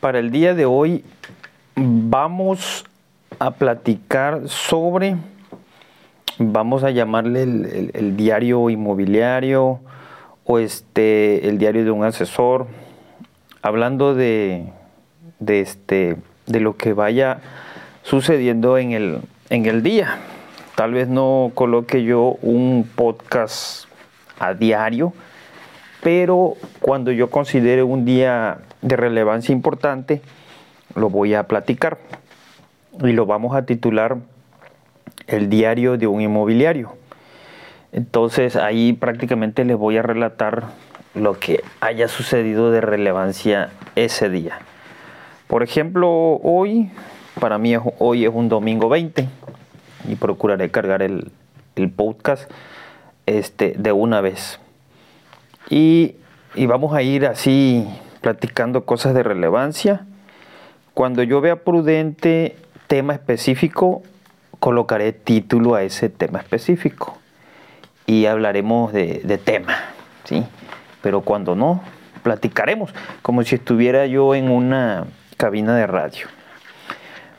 Para el día de hoy vamos a platicar sobre, vamos a llamarle el, diario inmobiliario o este, el diario de un asesor, hablando de, de, este, de lo que vaya sucediendo en el, en el día. Tal vez no coloque yo un podcast a diario, pero cuando yo considere un día de relevancia importante, lo voy a platicar y lo vamos a titular El diario de un inmobiliario. Entonces ahí prácticamente les voy a relatar lo que haya sucedido de relevancia ese día. Por ejemplo, hoy, para mí hoy es un domingo 20 y procuraré cargar el, podcast este, de una vez. Y, vamos a ir así platicando cosas de relevancia. Cuando yo vea prudente tema específico, colocaré título a ese tema específico y hablaremos de, de, tema, ¿sí? Pero cuando no, platicaremos como si estuviera yo en una cabina de radio.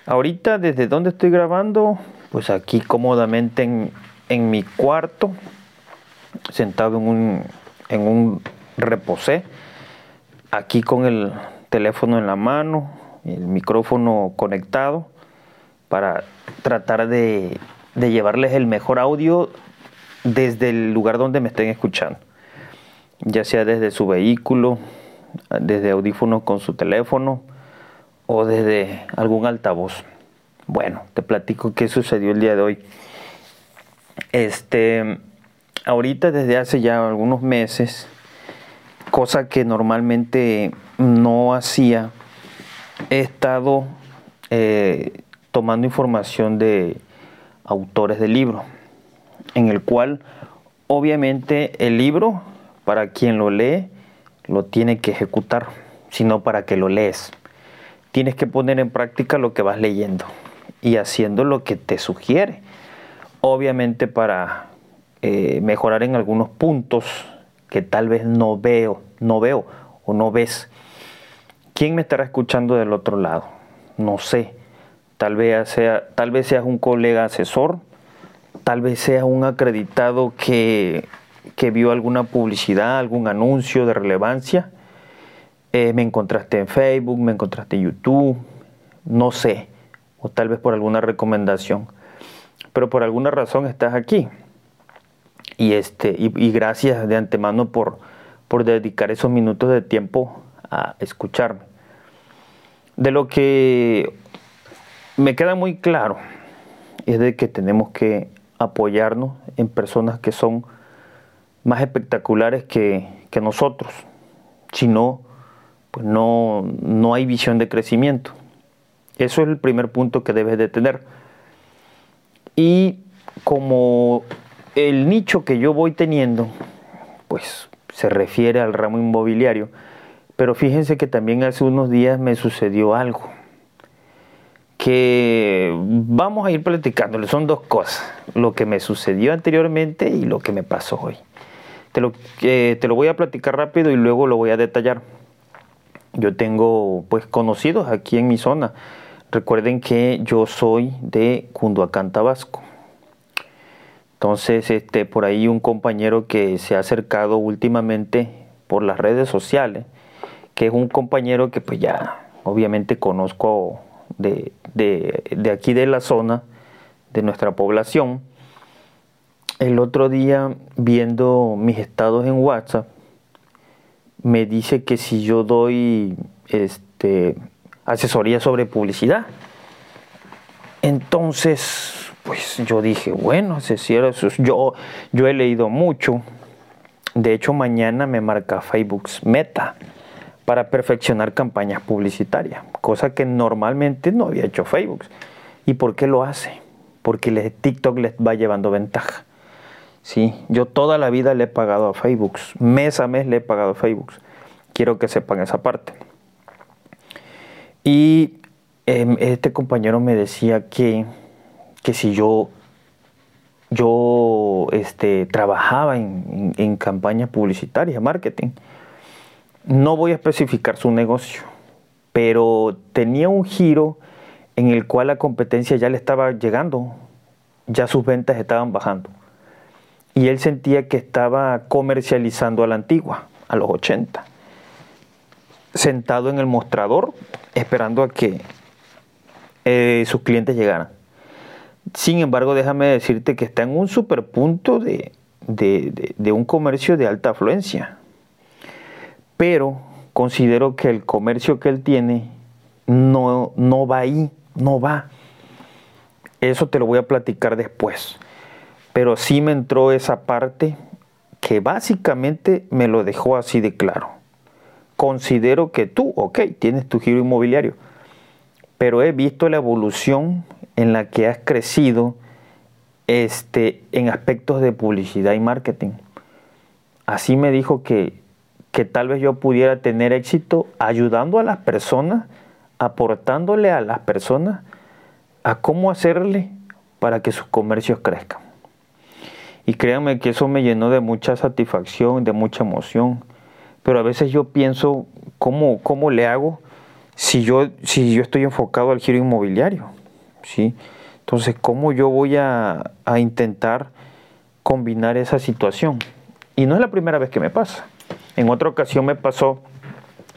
Ahorita, ¿desde dónde estoy grabando? Pues aquí cómodamente en, mi cuarto, sentado en un, en un reposé, aquí con el teléfono en la mano, el micrófono conectado, para tratar de, de llevarles el mejor audio desde el lugar donde me estén escuchando, ya sea desde su vehículo, desde audífonos con su teléfono, o desde algún altavoz. Bueno, te platico qué sucedió el día de hoy. Este, ahorita desde hace ya algunos meses, cosa que normalmente no hacía, he estado eh, tomando información de autores del libro, en el cual obviamente el libro, para quien lo lee, lo tiene que ejecutar, sino para que lo lees tienes que poner en práctica lo que vas leyendo y haciendo lo que te sugiere. Obviamente para eh, mejorar en algunos puntos que tal vez no veo, no veo o no ves. ¿Quién me estará escuchando del otro lado? No sé. Tal vez, sea, tal vez seas un colega asesor, tal vez sea un acreditado que, que vio alguna publicidad, algún anuncio de relevancia eh, me encontraste en Facebook, me encontraste en YouTube, no sé, o tal vez por alguna recomendación, pero por alguna razón estás aquí. Y, este, y, gracias de antemano por, por dedicar esos minutos de tiempo a escucharme. De lo que me queda muy claro es de que tenemos que apoyarnos en personas que son más espectaculares que, que nosotros. Si no, pues no, no hay visión de crecimiento. Eso es el primer punto que debes de tener. Y como el nicho que yo voy teniendo, pues se refiere al ramo inmobiliario, pero fíjense que también hace unos días me sucedió algo que vamos a ir platicándole. Son dos cosas, lo que me sucedió anteriormente y lo que me pasó hoy. Te lo, eh, te lo voy a platicar rápido y luego lo voy a detallar. Yo tengo pues conocidos aquí en mi zona. Recuerden que yo soy de Cunduacán, Tabasco. Entonces, este, por ahí un compañero que se ha acercado últimamente por las redes sociales, que es un compañero que pues ya obviamente conozco de, de aquí de la zona, de nuestra población. El otro día, viendo mis estados en WhatsApp, me dice que si yo doy este, asesoría sobre publicidad. Entonces, pues yo dije, bueno, yo, yo he leído mucho. De hecho, mañana me marca Facebook Meta para perfeccionar campañas publicitarias, cosa que normalmente no había hecho Facebook. ¿Y por qué lo hace? Porque TikTok les va llevando ventaja. Sí, yo toda la vida le he pagado a Facebook, mes a mes le he pagado a Facebook. Quiero que sepan esa parte. Y em, este compañero me decía que, que si yo, yo este, trabajaba en, en, campañas publicitarias, marketing, no voy a especificar su negocio, pero tenía un giro en el cual la competencia ya le estaba llegando, ya sus ventas estaban bajando. Y él sentía que estaba comercializando a la antigua, a los 80 sentado en el mostrador esperando a que eh, sus clientes llegaran. Sin embargo, déjame decirte que está en un superpunto de, de, de, un comercio de alta afluencia. Pero considero que el comercio que él tiene no, no va ahí, no va. Eso te lo voy a platicar después. Pero sí me entró esa parte que básicamente me lo dejó así de claro considero que tú, ok, tienes tu giro inmobiliario, pero he visto la evolución en la que has crecido este, en aspectos de publicidad y marketing. Así me dijo que, que tal vez yo pudiera tener éxito ayudando a las personas, aportándole a las personas a cómo hacerle para que sus comercios crezcan. Y créanme que eso me llenó de mucha satisfacción, de mucha emoción pero a veces yo pienso, ¿cómo, cómo le hago si yo, si yo estoy enfocado al giro inmobiliario? ¿Sí? Entonces, ¿cómo yo voy a, a intentar combinar esa situación? Y no es la primera vez que me pasa. En otra ocasión me pasó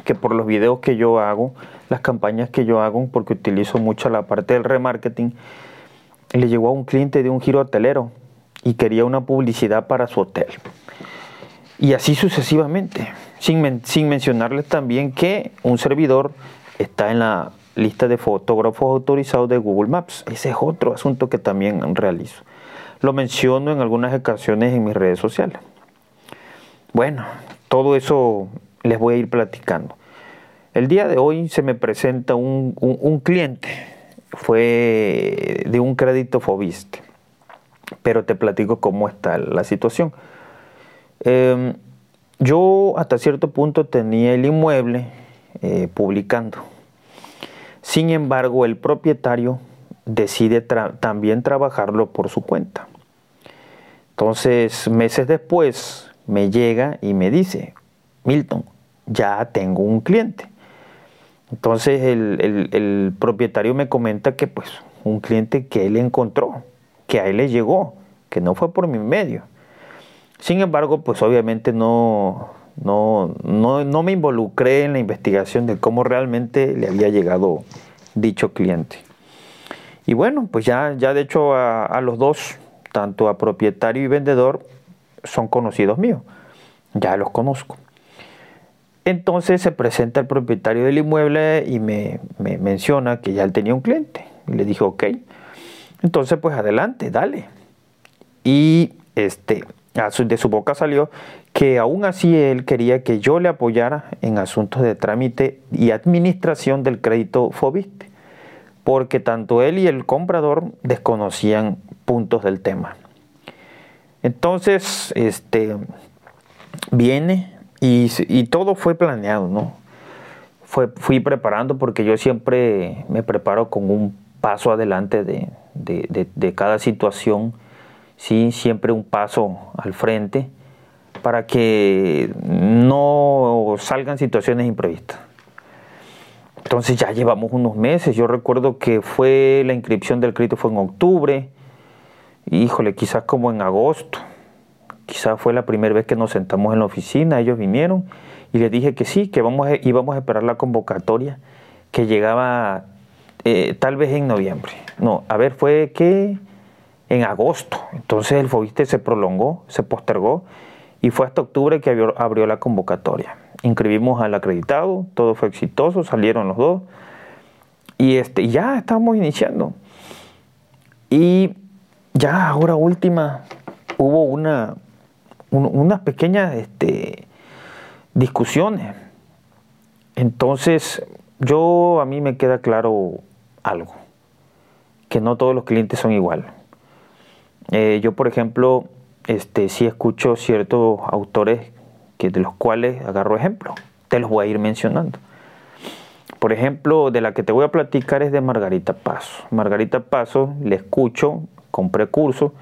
que por los videos que yo hago, las campañas que yo hago, porque utilizo mucho la parte del remarketing, le llegó a un cliente de un giro hotelero y quería una publicidad para su hotel. Y así sucesivamente. Sin, sin mencionarles también que un servidor está en la lista de fotógrafos autorizados de Google Maps. Ese es otro asunto que también realizo. Lo menciono en algunas ocasiones en mis redes sociales. Bueno, todo eso les voy a ir platicando. El día de hoy se me presenta un, cliente, fue de un crédito Fobiste, pero te platico cómo está la situación. Em, yo hasta cierto punto tenía el inmueble eh, publicando. Sin embargo, el propietario decide también trabajarlo por su cuenta. Entonces, meses después, me llega y me dice, Milton, ya tengo un cliente. Entonces el, el, propietario me comenta que pues un cliente que él encontró, que a él le llegó, que no fue por mi medio. Sin embargo, pues obviamente no, no, no, me involucré en la investigación de cómo realmente le había llegado dicho cliente. Y bueno, pues ya, ya de hecho a, los dos, tanto a propietario y vendedor, son conocidos míos. Ya los conozco. Entonces se presenta el propietario del inmueble y me, me, menciona que ya él tenía un cliente. Y le dije, ok. Entonces, pues adelante, dale. Y este, de su boca salió que aún así él quería que yo le apoyara en asuntos de trámite y administración del crédito FOBIST, porque tanto él y el comprador desconocían puntos del tema. Entonces, este, viene y, todo fue planeado, ¿no? Fue, fui preparando porque yo siempre me preparo con un paso adelante de, de cada situación ¿sí? siempre un paso al frente para que no salgan situaciones imprevistas. Entonces ya llevamos unos meses, yo recuerdo que fue la inscripción del crédito fue en octubre, híjole, quizás como en agosto, quizás fue la primera vez que nos sentamos en la oficina, ellos vinieron y les dije que sí, que vamos íbamos a esperar la convocatoria que llegaba eh, tal vez en noviembre. No, a ver, fue que en agosto. Entonces el FOBISTE se prolongó, se postergó y fue hasta octubre que abrió, la convocatoria. Inscribimos al acreditado, todo fue exitoso, salieron los dos y este, ya estamos iniciando. Y ya ahora última hubo una, unas pequeñas este, discusiones. Entonces, yo a mí me queda claro algo, que no todos los clientes son igual. Eh, yo, por ejemplo, este, sí escucho ciertos autores que, de los cuales agarro ejemplo. Te los voy a ir mencionando. Por ejemplo, de la que te voy a platicar es de Margarita Paso. Margarita Paso, le escucho, compré curso,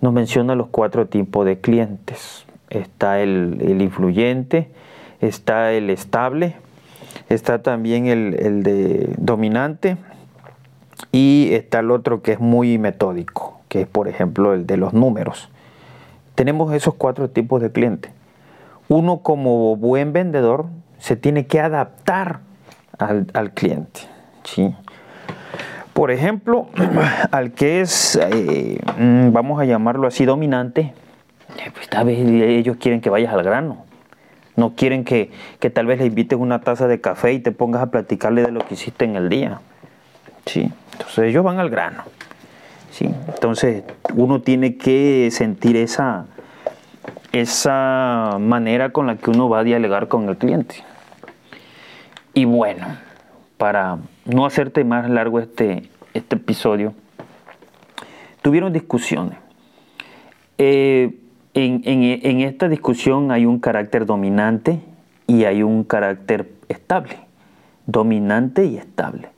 nos menciona los cuatro tipos de clientes. Está el, influyente, está el estable, está también el, el de dominante y está el otro que es muy metódico, que es por ejemplo el de los números. Tenemos esos cuatro tipos de clientes. Uno como buen vendedor se tiene que adaptar al, cliente. ¿sí? Por ejemplo, al que es, eh, mm, vamos a llamarlo así, dominante, eh, pues tal vez ellos quieren que vayas al grano. No quieren que, que, tal vez le invites una taza de café y te pongas a platicarle de lo que hiciste en el día. ¿sí? Entonces ellos van al grano. ¿Sí? Entonces uno tiene que sentir esa, esa manera con la que uno va a dialogar con el cliente. Y bueno, para no hacerte más largo este, este episodio, tuvieron discusiones. Eh, en, en, esta discusión hay un carácter dominante y hay un carácter estable, dominante y estable.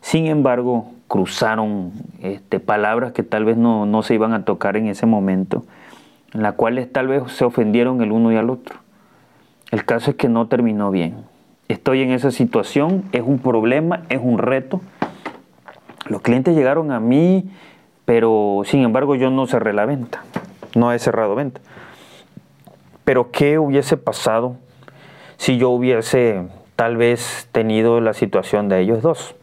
Sin embargo, cruzaron este, palabras que tal vez no, no se iban a tocar en ese momento, en las cuales tal vez se ofendieron el uno y al otro. El caso es que no terminó bien estoy en esa situación, es un problema, es un reto. Los clientes llegaron a mí, pero sin embargo yo no cerré la venta, no he cerrado venta. Pero ¿qué hubiese pasado si yo hubiese tal vez tenido la situación de ellos dos?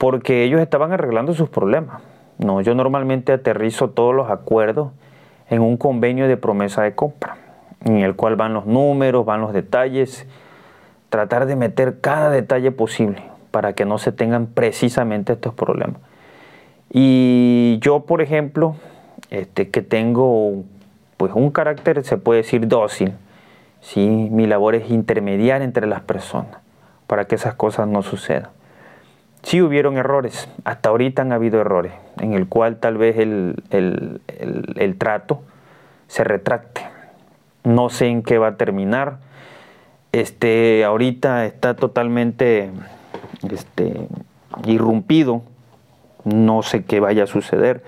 Porque ellos estaban arreglando sus problemas. No, yo normalmente aterrizo todos los acuerdos en un convenio de promesa de compra, en el cual van los números, van los detalles, tratar de meter cada detalle posible para que no se tengan precisamente estos problemas. Y yo, por ejemplo, este, que tengo pues un carácter, se puede decir dócil, ¿sí? mi labor es intermediar entre las personas para que esas cosas no sucedan. Sí hubieron errores, hasta ahorita han habido errores, en el cual tal vez el, el trato se retracte. No sé en qué va a terminar, este, ahorita está totalmente este, irrumpido, no sé qué vaya a suceder.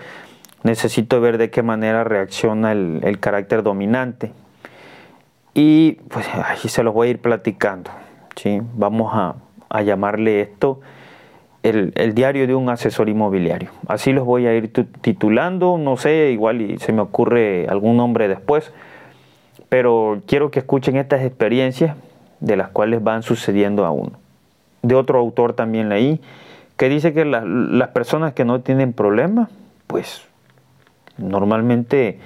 Necesito ver de qué manera reacciona el, carácter dominante. Y pues ahí se los voy a ir platicando. ¿sí? Vamos a, llamarle esto el, diario de un asesor inmobiliario. Así los voy a ir titulando, no sé, igual y se me ocurre algún nombre después, pero quiero que escuchen estas experiencias de las cuales van sucediendo a uno. De otro autor también leí que dice que las personas que no tienen problemas, pues normalmente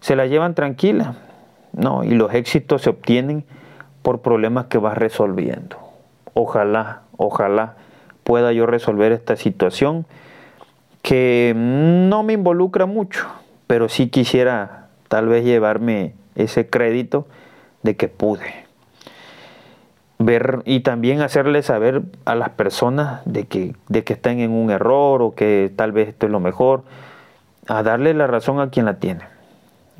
se la llevan tranquila, ¿no? Y los éxitos se obtienen por problemas que vas resolviendo. Ojalá, ojalá pueda yo resolver esta situación que no me involucra mucho, pero sí quisiera tal vez llevarme ese crédito de que pude ver y también hacerle saber a las personas de que, de que están en un error o que tal vez esto es lo mejor, a darle la razón a quien la tiene.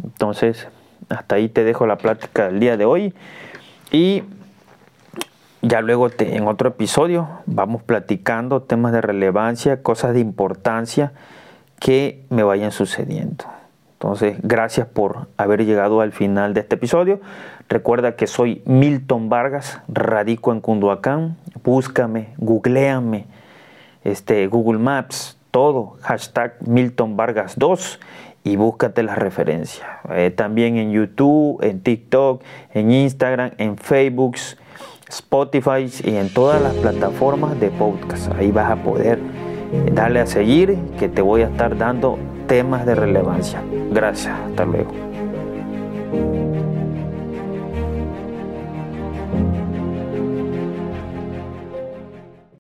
Entonces, hasta ahí te dejo la plática del día de hoy y ya luego en otro episodio vamos platicando temas de relevancia, cosas de importancia que me vayan sucediendo. Entonces, gracias por haber llegado al final de este episodio. Recuerda que soy Milton Vargas, radico en Cunduacán. Búscame, googleame, este, Google Maps, todo, hashtag Milton Vargas 2 y búscate la referencia. Eh, también en YouTube, en TikTok, en Instagram, en Facebook, Spotify y en todas las plataformas de podcast. Ahí vas a poder darle a seguir que te voy a estar dando temas de relevancia. Gracias, hasta luego.